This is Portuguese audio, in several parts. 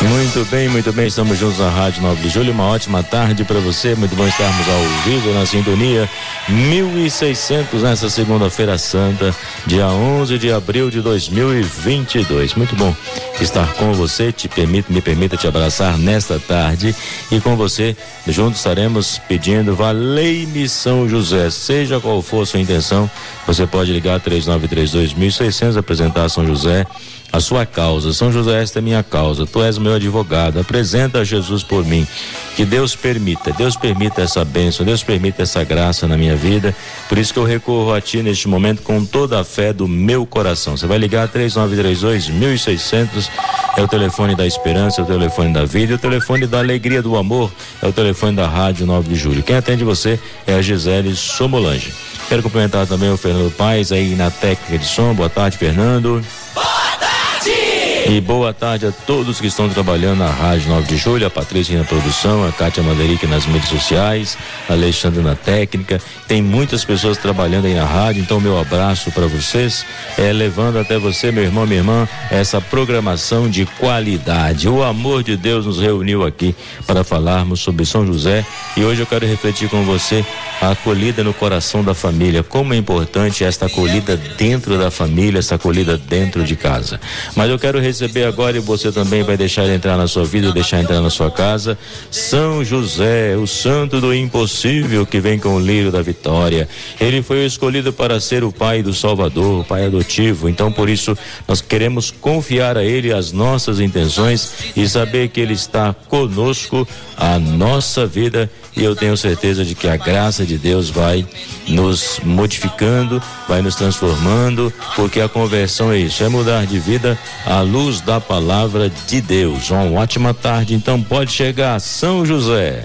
Muito bem, muito bem, estamos juntos na Rádio 9 de Julho. Uma ótima tarde para você. Muito bom estarmos ao vivo na sintonia 1600 nessa segunda-feira santa, dia 11 de abril de 2022. Muito bom estar com você. Te permite, me permita te abraçar nesta tarde e com você juntos estaremos pedindo Valei-me São José. Seja qual for sua intenção, você pode ligar 3932 1600 apresentar São José a sua causa. São José, esta é minha causa. Tu és meu advogado. Apresenta Jesus por mim. Que Deus permita, Deus permita essa bênção, Deus permita essa graça na minha vida. Por isso que eu recorro a Ti neste momento com toda a fé do meu coração. Você vai ligar 3932 1600 é o telefone da esperança, é o telefone da vida, é o telefone da alegria do amor, é o telefone da Rádio 9 de Julho. Quem atende você é a Gisele Somolange. Quero cumprimentar também o Fernando Paes aí na técnica de som. Boa tarde, Fernando. E boa tarde a todos que estão trabalhando na Rádio 9 de Julho, a Patrícia na produção, a Kátia Maderic nas mídias sociais, a Alexandre na técnica. Tem muitas pessoas trabalhando aí na rádio, então meu abraço para vocês, é, levando até você, meu irmão, minha irmã, essa programação de qualidade. O amor de Deus nos reuniu aqui para falarmos sobre São José e hoje eu quero refletir com você a acolhida no coração da família, como é importante esta acolhida dentro da família, essa acolhida dentro de casa. Mas eu quero receber agora e você também vai deixar entrar na sua vida, deixar entrar na sua casa. São José, o santo do impossível que vem com o lírio da vitória. Ele foi escolhido para ser o pai do Salvador, o pai adotivo. Então, por isso, nós queremos confiar a ele as nossas intenções e saber que ele está conosco a nossa vida e eu tenho certeza de que a graça de Deus vai nos modificando, vai nos transformando, porque a conversão é isso, é mudar de vida à luz da palavra de Deus. Uma ótima tarde, então pode chegar São José.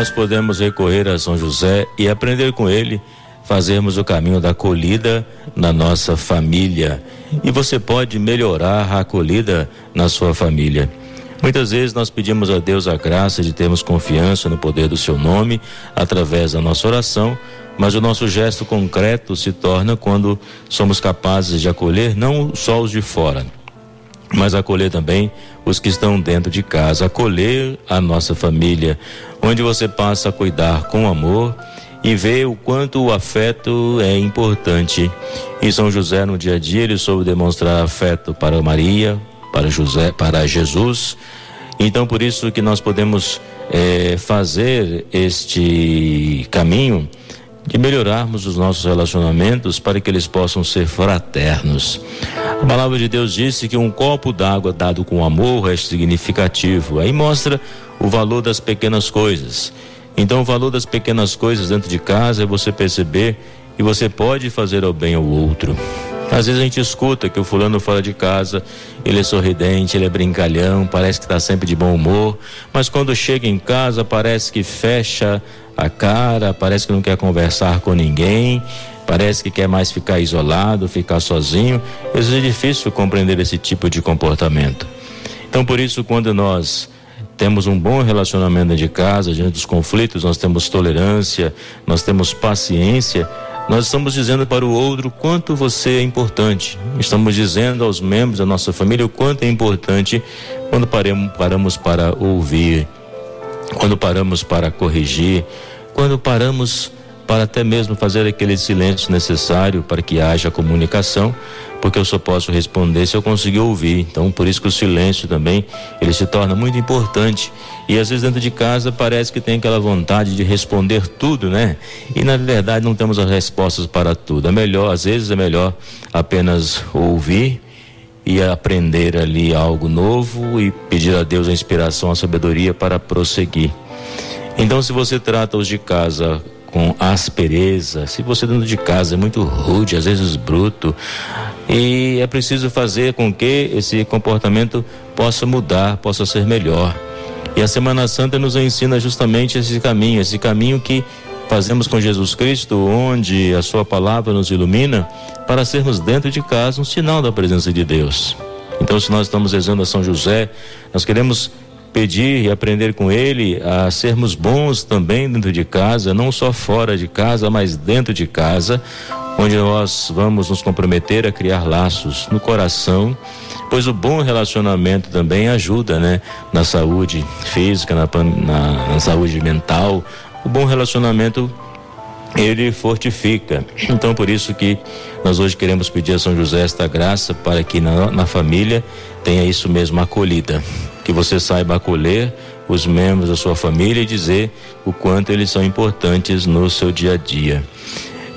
nós podemos recorrer a São José e aprender com ele, fazermos o caminho da acolhida na nossa família. E você pode melhorar a acolhida na sua família. Muitas vezes nós pedimos a Deus a graça de termos confiança no poder do seu nome através da nossa oração, mas o nosso gesto concreto se torna quando somos capazes de acolher não só os de fora, mas acolher também os que estão dentro de casa, acolher a nossa família, onde você passa a cuidar com amor e ver o quanto o afeto é importante. E São José no dia a dia ele soube demonstrar afeto para Maria, para José, para Jesus. Então por isso que nós podemos é, fazer este caminho de melhorarmos os nossos relacionamentos para que eles possam ser fraternos. A palavra de Deus disse que um copo d'água dado com amor é significativo. Aí mostra o valor das pequenas coisas. Então, o valor das pequenas coisas dentro de casa é você perceber que você pode fazer o bem ao outro. Às vezes a gente escuta que o fulano fora de casa, ele é sorridente, ele é brincalhão, parece que está sempre de bom humor, mas quando chega em casa parece que fecha a cara, parece que não quer conversar com ninguém, parece que quer mais ficar isolado, ficar sozinho. Às vezes é difícil compreender esse tipo de comportamento. Então, por isso, quando nós temos um bom relacionamento de casa, diante dos conflitos, nós temos tolerância, nós temos paciência, nós estamos dizendo para o outro quanto você é importante. Estamos dizendo aos membros da nossa família o quanto é importante quando paramos, paramos para ouvir, quando paramos para corrigir, quando paramos para até mesmo fazer aquele silêncio necessário para que haja comunicação, porque eu só posso responder se eu conseguir ouvir. Então, por isso que o silêncio também, ele se torna muito importante. E às vezes dentro de casa parece que tem aquela vontade de responder tudo, né? E na verdade não temos as respostas para tudo. É melhor, às vezes é melhor apenas ouvir e aprender ali algo novo e pedir a Deus a inspiração, a sabedoria para prosseguir. Então, se você trata os de casa com aspereza, se você dentro de casa é muito rude, às vezes bruto, e é preciso fazer com que esse comportamento possa mudar, possa ser melhor. E a Semana Santa nos ensina justamente esse caminho, esse caminho que fazemos com Jesus Cristo, onde a Sua palavra nos ilumina, para sermos dentro de casa um sinal da presença de Deus. Então, se nós estamos rezando a São José, nós queremos pedir e aprender com ele a sermos bons também dentro de casa, não só fora de casa, mas dentro de casa, onde nós vamos nos comprometer a criar laços no coração, pois o bom relacionamento também ajuda, né, na saúde física, na, na, na saúde mental. O bom relacionamento ele fortifica. Então, por isso que nós hoje queremos pedir a São José esta graça para que na, na família tenha isso mesmo acolhida, que você saiba acolher os membros da sua família e dizer o quanto eles são importantes no seu dia a dia.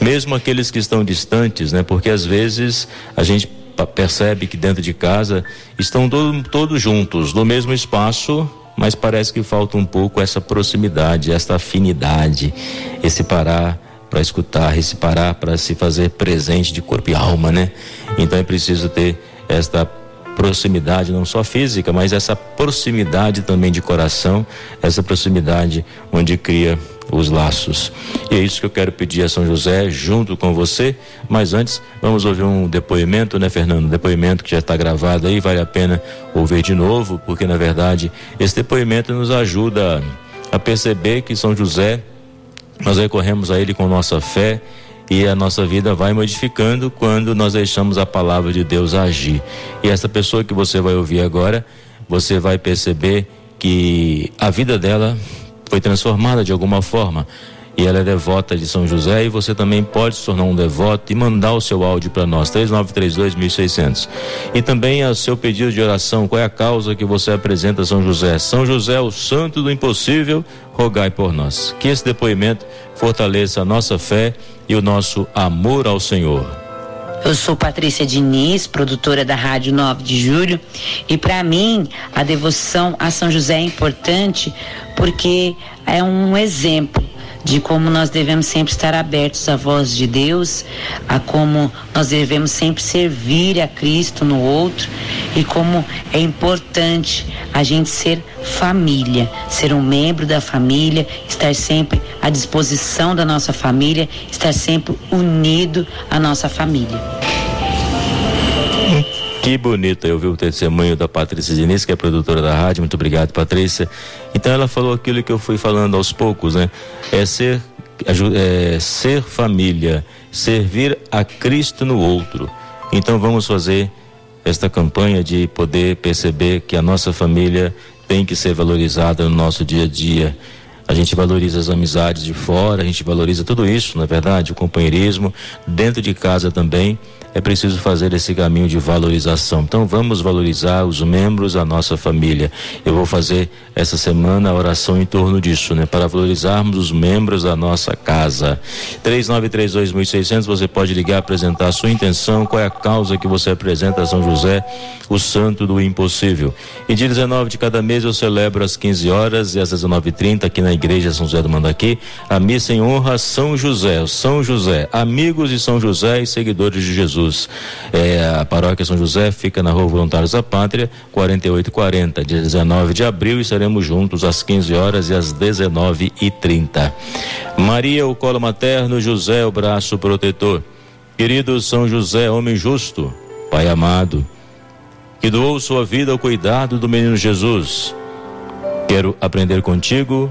Mesmo aqueles que estão distantes, né? Porque às vezes a gente percebe que dentro de casa estão todo, todos juntos, no mesmo espaço, mas parece que falta um pouco essa proximidade, essa afinidade, esse parar para escutar, esse parar para se fazer presente de corpo e alma, né? Então é preciso ter esta proximidade não só física, mas essa proximidade também de coração, essa proximidade onde cria os laços. E é isso que eu quero pedir a São José junto com você. Mas antes, vamos ouvir um depoimento, né, Fernando? depoimento que já está gravado aí, vale a pena ouvir de novo, porque na verdade esse depoimento nos ajuda a perceber que São José, nós recorremos a ele com nossa fé e a nossa vida vai modificando quando nós deixamos a palavra de Deus agir. E essa pessoa que você vai ouvir agora, você vai perceber que a vida dela foi transformada de alguma forma e ela é devota de São José e você também pode se tornar um devoto e mandar o seu áudio para nós, 3932-1600. E também o seu pedido de oração, qual é a causa que você apresenta a São José? São José, o santo do impossível, rogai por nós. Que esse depoimento fortaleça a nossa fé e o nosso amor ao Senhor. Eu sou Patrícia Diniz, produtora da Rádio 9 de Julho, e para mim a devoção a São José é importante porque é um exemplo de como nós devemos sempre estar abertos à voz de Deus, a como nós devemos sempre servir a Cristo no outro e como é importante a gente ser família, ser um membro da família, estar sempre à disposição da nossa família, estar sempre unido à nossa família. Que bonito eu vi o testemunho da Patrícia Diniz, que é produtora da rádio. Muito obrigado, Patrícia. Então ela falou aquilo que eu fui falando aos poucos, né? É ser, é, ser família, servir a Cristo no outro. Então vamos fazer esta campanha de poder perceber que a nossa família tem que ser valorizada no nosso dia a dia. A gente valoriza as amizades de fora, a gente valoriza tudo isso, na é verdade, o companheirismo, dentro de casa também é preciso fazer esse caminho de valorização. Então vamos valorizar os membros da nossa família. Eu vou fazer essa semana a oração em torno disso, né? Para valorizarmos os membros da nossa casa. 3932.600, você pode ligar, apresentar a sua intenção, qual é a causa que você apresenta a São José, o santo do impossível. E dia 19 de cada mês eu celebro às 15 horas e às 19h30 aqui na igreja São José do Mandaqui, a missa em honra a São José, São José, amigos de São José e seguidores de Jesus. É, a paróquia São José fica na rua Voluntários da Pátria, 4840, dia 19 de abril, e estaremos juntos às 15 horas e às 19 e 30 Maria, o colo materno, José, o braço protetor. Querido São José, homem justo, Pai amado, que doou sua vida ao cuidado do menino Jesus. Quero aprender contigo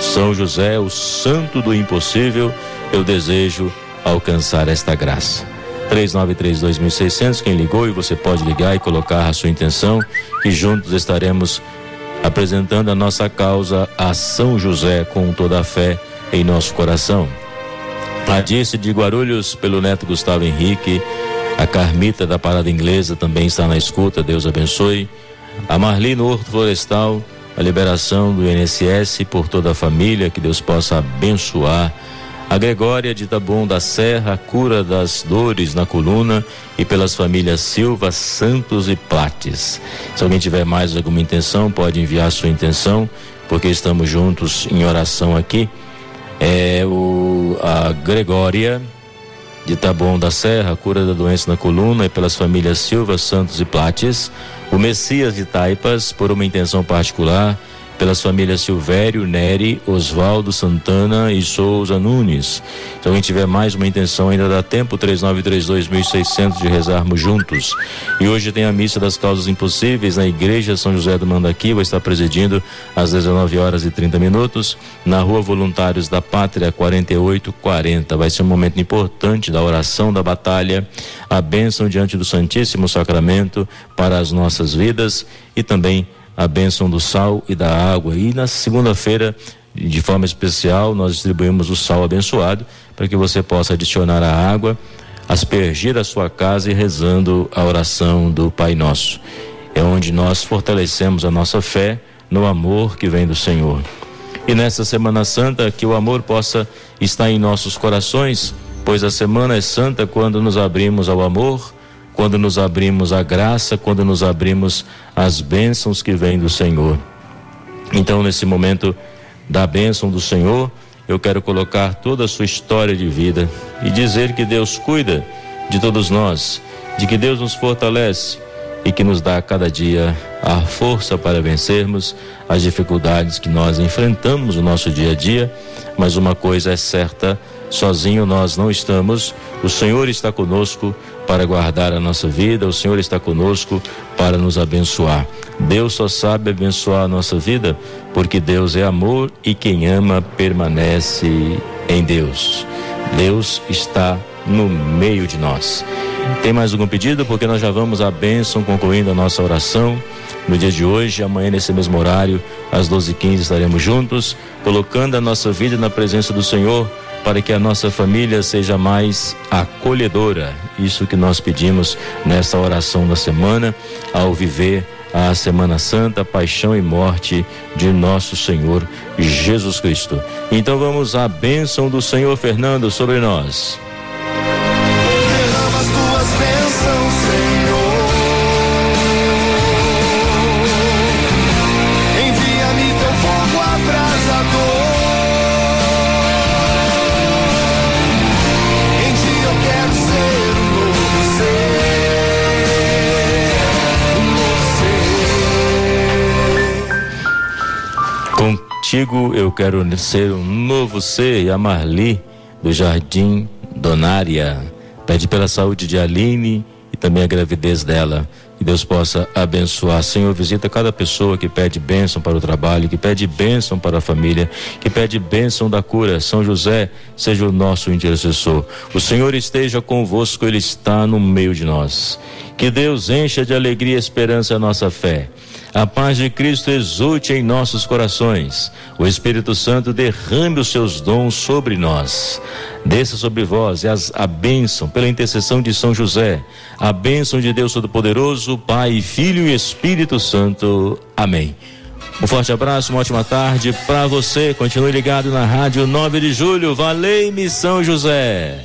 São José, o santo do impossível, eu desejo alcançar esta graça. 393-2600, quem ligou e você pode ligar e colocar a sua intenção, que juntos estaremos apresentando a nossa causa a São José com toda a fé em nosso coração. A de Guarulhos, pelo neto Gustavo Henrique, a Carmita da Parada Inglesa também está na escuta, Deus abençoe. A Marli no Horto Florestal, a liberação do INSS por toda a família, que Deus possa abençoar a Gregória de Tabon da Serra, cura das dores na coluna e pelas famílias Silva, Santos e Plates. Se alguém tiver mais alguma intenção, pode enviar sua intenção, porque estamos juntos em oração aqui. É o a Gregória de Tabon da Serra, cura da doença na coluna e pelas famílias Silva, Santos e Plates. O Messias de Taipas, por uma intenção particular pelas famílias Silvério, Neri, Oswaldo Santana e Souza Nunes. Se alguém tiver mais uma intenção, ainda dá tempo, 3932.600 de rezarmos juntos. E hoje tem a missa das causas impossíveis na Igreja São José do Mandaqui, vai estar presidindo às 19 horas e 30 minutos, na Rua Voluntários da Pátria, 4840. Vai ser um momento importante da oração da batalha, a bênção diante do Santíssimo Sacramento para as nossas vidas e também a bênção do sal e da água. E na segunda-feira, de forma especial, nós distribuímos o sal abençoado para que você possa adicionar a água, aspergir a sua casa e rezando a oração do Pai Nosso. É onde nós fortalecemos a nossa fé no amor que vem do Senhor. E nessa Semana Santa, que o amor possa estar em nossos corações, pois a Semana é santa quando nos abrimos ao amor quando nos abrimos à graça, quando nos abrimos às bênçãos que vêm do Senhor. Então, nesse momento da bênção do Senhor, eu quero colocar toda a sua história de vida e dizer que Deus cuida de todos nós, de que Deus nos fortalece e que nos dá a cada dia a força para vencermos as dificuldades que nós enfrentamos no nosso dia a dia. Mas uma coisa é certa: sozinho nós não estamos, o Senhor está conosco, para guardar a nossa vida, o Senhor está conosco para nos abençoar. Deus só sabe abençoar a nossa vida porque Deus é amor e quem ama permanece em Deus. Deus está no meio de nós. Tem mais algum pedido? Porque nós já vamos à bênção, concluindo a nossa oração. No dia de hoje, amanhã, nesse mesmo horário, às 12h15, estaremos juntos, colocando a nossa vida na presença do Senhor para que a nossa família seja mais acolhedora. Isso que nós pedimos nessa oração da semana, ao viver a Semana Santa, paixão e morte de nosso Senhor Jesus Cristo. Então vamos à bênção do Senhor Fernando sobre nós. Contigo eu quero ser um novo ser. E a Marli, do Jardim Donária, pede pela saúde de Aline e também a gravidez dela. Que Deus possa abençoar. Senhor, visita cada pessoa que pede bênção para o trabalho, que pede bênção para a família, que pede bênção da cura. São José, seja o nosso intercessor. O Senhor esteja convosco, Ele está no meio de nós. Que Deus encha de alegria e esperança a nossa fé. A paz de Cristo exulte em nossos corações. O Espírito Santo derrame os seus dons sobre nós. Desça sobre vós e as, a bênção pela intercessão de São José. A bênção de Deus Todo-Poderoso, Pai, Filho e Espírito Santo. Amém. Um forte abraço, uma ótima tarde para você. Continue ligado na Rádio 9 de Julho. Valeu, Missão José.